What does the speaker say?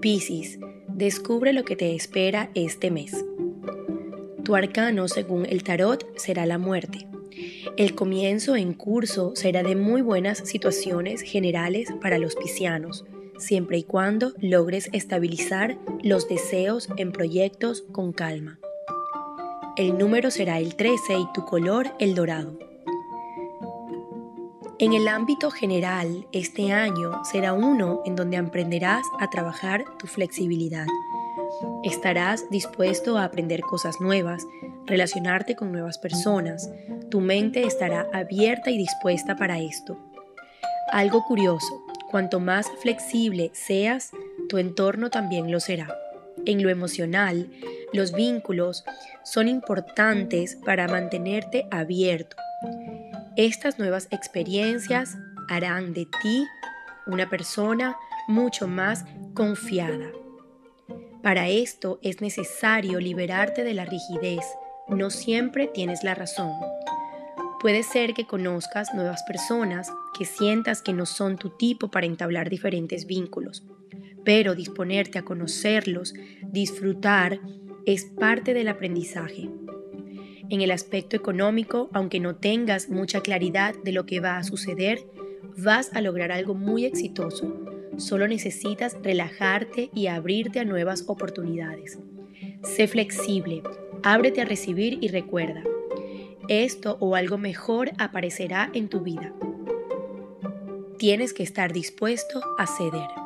Piscis, descubre lo que te espera este mes. Tu arcano, según el tarot, será la muerte. El comienzo en curso será de muy buenas situaciones generales para los piscianos, siempre y cuando logres estabilizar los deseos en proyectos con calma. El número será el 13 y tu color el dorado. En el ámbito general, este año será uno en donde aprenderás a trabajar tu flexibilidad. Estarás dispuesto a aprender cosas nuevas, relacionarte con nuevas personas. Tu mente estará abierta y dispuesta para esto. Algo curioso, cuanto más flexible seas, tu entorno también lo será. En lo emocional, los vínculos son importantes para mantenerte abierto estas nuevas experiencias harán de ti una persona mucho más confiada. Para esto es necesario liberarte de la rigidez. No siempre tienes la razón. Puede ser que conozcas nuevas personas, que sientas que no son tu tipo para entablar diferentes vínculos, pero disponerte a conocerlos, disfrutar, es parte del aprendizaje. En el aspecto económico, aunque no tengas mucha claridad de lo que va a suceder, vas a lograr algo muy exitoso. Solo necesitas relajarte y abrirte a nuevas oportunidades. Sé flexible, ábrete a recibir y recuerda, esto o algo mejor aparecerá en tu vida. Tienes que estar dispuesto a ceder.